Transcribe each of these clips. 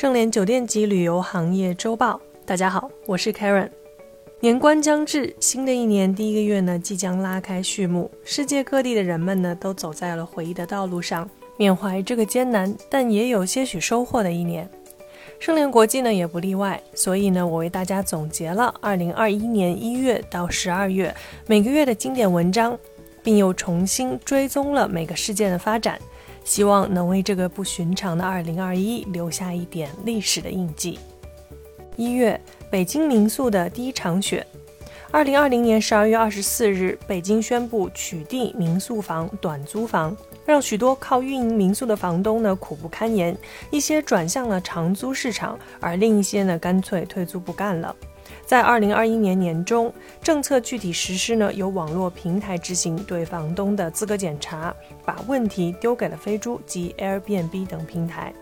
盛联酒店及旅游行业周报，大家好，我是 Karen。年关将至，新的一年第一个月呢，即将拉开序幕。世界各地的人们呢，都走在了回忆的道路上，缅怀这个艰难但也有些许收获的一年。盛联国际呢，也不例外。所以呢，我为大家总结了2021年1月到12月每个月的经典文章，并又重新追踪了每个事件的发展。希望能为这个不寻常的2021留下一点历史的印记。一月，北京民宿的第一场雪。2020年12月24日，北京宣布取缔民宿房短租房，让许多靠运营民宿的房东呢苦不堪言。一些转向了长租市场，而另一些呢干脆退租不干了。在二零二一年年中，政策具体实施呢，由网络平台执行对房东的资格检查，把问题丢给了飞猪及 Airbnb 等平台。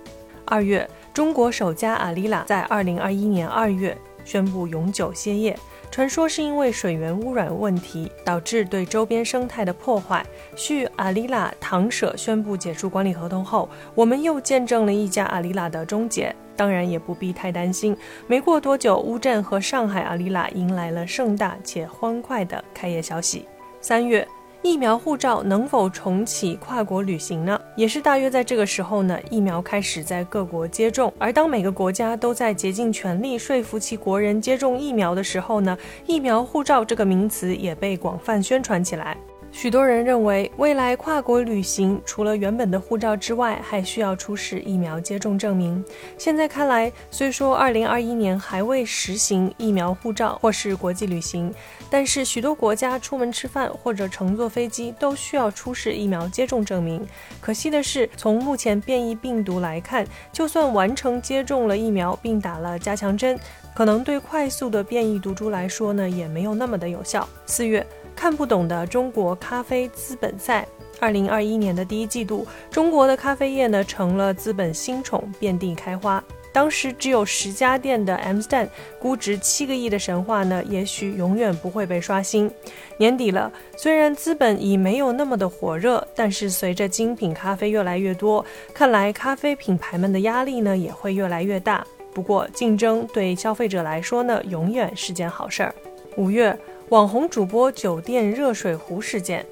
二月，中国首家阿里拉在二零二一年二月宣布永久歇业，传说是因为水源污染问题导致对周边生态的破坏。续阿里拉唐舍宣布解除管理合同后，我们又见证了一家阿里拉的终结。当然也不必太担心。没过多久，乌镇和上海阿里拉迎来了盛大且欢快的开业消息。三月，疫苗护照能否重启跨国旅行呢？也是大约在这个时候呢，疫苗开始在各国接种。而当每个国家都在竭尽全力说服其国人接种疫苗的时候呢，疫苗护照这个名词也被广泛宣传起来。许多人认为，未来跨国旅行除了原本的护照之外，还需要出示疫苗接种证明。现在看来，虽说2021年还未实行疫苗护照或是国际旅行，但是许多国家出门吃饭或者乘坐飞机都需要出示疫苗接种证明。可惜的是，从目前变异病毒来看，就算完成接种了疫苗并打了加强针，可能对快速的变异毒株来说呢，也没有那么的有效。四月。看不懂的中国咖啡资本赛。二零二一年的第一季度，中国的咖啡业呢成了资本新宠，遍地开花。当时只有十家店的 M Stand，估值七个亿的神话呢，也许永远不会被刷新。年底了，虽然资本已没有那么的火热，但是随着精品咖啡越来越多，看来咖啡品牌们的压力呢也会越来越大。不过，竞争对消费者来说呢，永远是件好事儿。五月。网红主播酒店热水壶事件，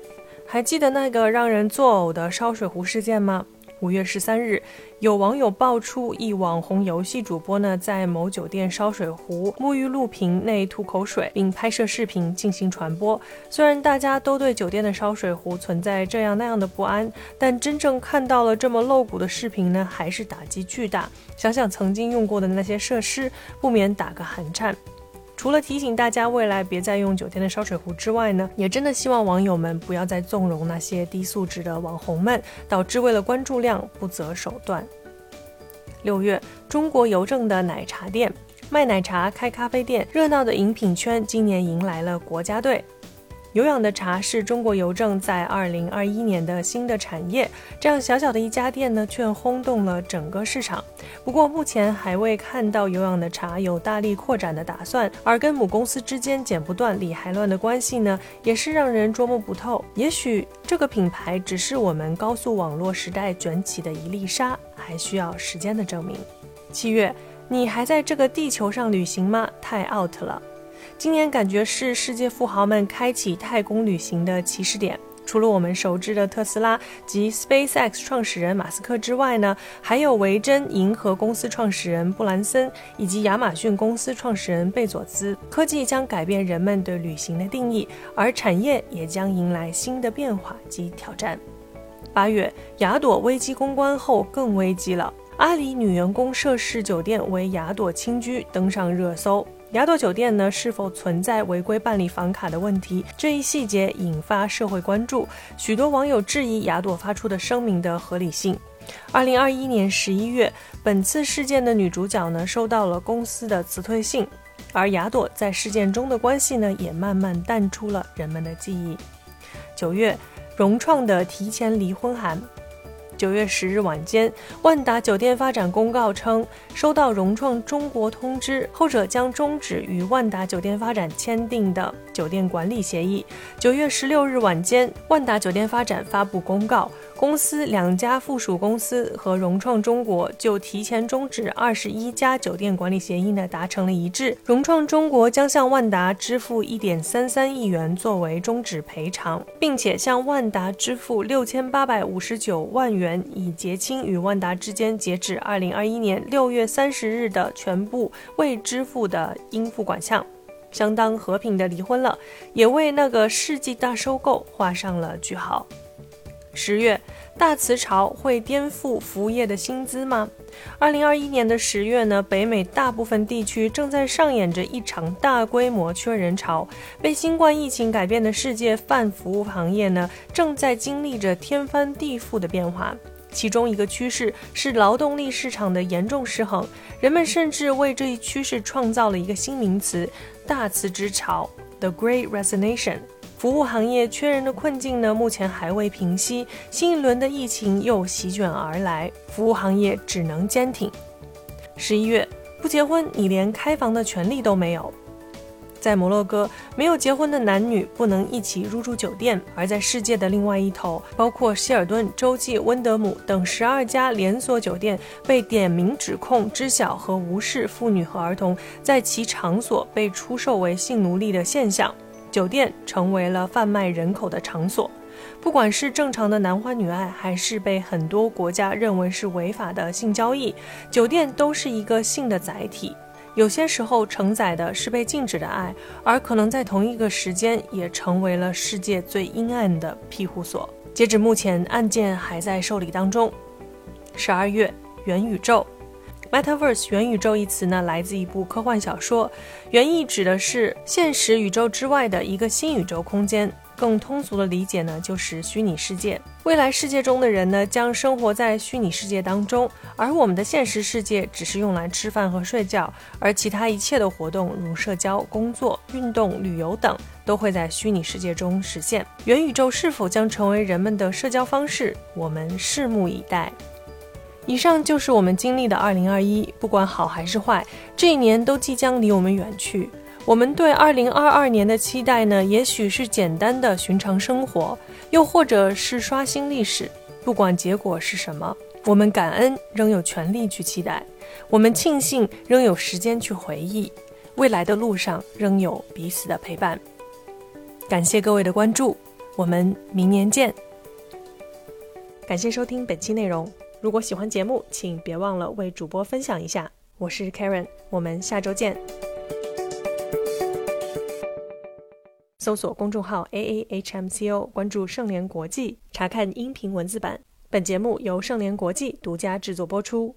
还记得那个让人作呕的烧水壶事件吗？五月十三日，有网友爆出一网红游戏主播呢在某酒店烧水壶沐浴露瓶内吐口水，并拍摄视频进行传播。虽然大家都对酒店的烧水壶存在这样那样的不安，但真正看到了这么露骨的视频呢，还是打击巨大。想想曾经用过的那些设施，不免打个寒颤。除了提醒大家未来别再用酒店的烧水壶之外呢，也真的希望网友们不要再纵容那些低素质的网红们，导致为了关注量不择手段。六月，中国邮政的奶茶店卖奶茶、开咖啡店，热闹的饮品圈今年迎来了国家队。有氧的茶是中国邮政在二零二一年的新的产业，这样小小的一家店呢，却轰动了整个市场。不过目前还未看到有氧的茶有大力扩展的打算，而跟母公司之间剪不断理还乱的关系呢，也是让人捉摸不透。也许这个品牌只是我们高速网络时代卷起的一粒沙，还需要时间的证明。七月，你还在这个地球上旅行吗？太 out 了。今年感觉是世界富豪们开启太空旅行的起始点。除了我们熟知的特斯拉及 SpaceX 创始人马斯克之外呢，还有维珍银河公司创始人布兰森以及亚马逊公司创始人贝佐斯。科技将改变人们对旅行的定义，而产业也将迎来新的变化及挑战。八月，雅朵危机公关后更危机了。阿里女员工涉事酒店为雅朵青居，登上热搜。雅朵酒店呢是否存在违规办理房卡的问题？这一细节引发社会关注，许多网友质疑雅朵发出的声明的合理性。二零二一年十一月，本次事件的女主角呢收到了公司的辞退信，而雅朵在事件中的关系呢也慢慢淡出了人们的记忆。九月，融创的提前离婚函。九月十日晚间，万达酒店发展公告称，收到融创中国通知，后者将终止与万达酒店发展签订的酒店管理协议。九月十六日晚间，万达酒店发展发布公告。公司两家附属公司和融创中国就提前终止二十一家酒店管理协议呢达成了一致。融创中国将向万达支付一点三三亿元作为终止赔偿，并且向万达支付六千八百五十九万元，以结清与万达之间截止二零二一年六月三十日的全部未支付的应付款项。相当和平的离婚了，也为那个世纪大收购画上了句号。十月，大辞潮会颠覆服务业的薪资吗？二零二一年的十月呢，北美大部分地区正在上演着一场大规模缺人潮。被新冠疫情改变的世界泛服务行业呢，正在经历着天翻地覆的变化。其中一个趋势是劳动力市场的严重失衡，人们甚至为这一趋势创造了一个新名词。大辞职潮，The Great Resignation，服务行业缺人的困境呢，目前还未平息，新一轮的疫情又席卷而来，服务行业只能坚挺。十一月，不结婚，你连开房的权利都没有。在摩洛哥，没有结婚的男女不能一起入住酒店；而在世界的另外一头，包括希尔顿、洲际、温德姆等十二家连锁酒店被点名指控知晓和无视妇女和儿童在其场所被出售为性奴隶的现象，酒店成为了贩卖人口的场所。不管是正常的男欢女爱，还是被很多国家认为是违法的性交易，酒店都是一个性的载体。有些时候承载的是被禁止的爱，而可能在同一个时间也成为了世界最阴暗的庇护所。截止目前，案件还在受理当中。十二月，元宇宙，Metaverse 元宇宙一词呢，来自一部科幻小说，原意指的是现实宇宙之外的一个新宇宙空间。更通俗的理解呢，就是虚拟世界。未来世界中的人呢，将生活在虚拟世界当中，而我们的现实世界只是用来吃饭和睡觉，而其他一切的活动，如社交、工作、运动、旅游等，都会在虚拟世界中实现。元宇宙是否将成为人们的社交方式？我们拭目以待。以上就是我们经历的二零二一，不管好还是坏，这一年都即将离我们远去。我们对二零二二年的期待呢，也许是简单的寻常生活，又或者是刷新历史。不管结果是什么，我们感恩仍有权利去期待，我们庆幸仍有时间去回忆，未来的路上仍有彼此的陪伴。感谢各位的关注，我们明年见。感谢收听本期内容。如果喜欢节目，请别忘了为主播分享一下。我是 Karen，我们下周见。搜索公众号 A A H M C O，关注盛联国际，查看音频文字版。本节目由盛联国际独家制作播出。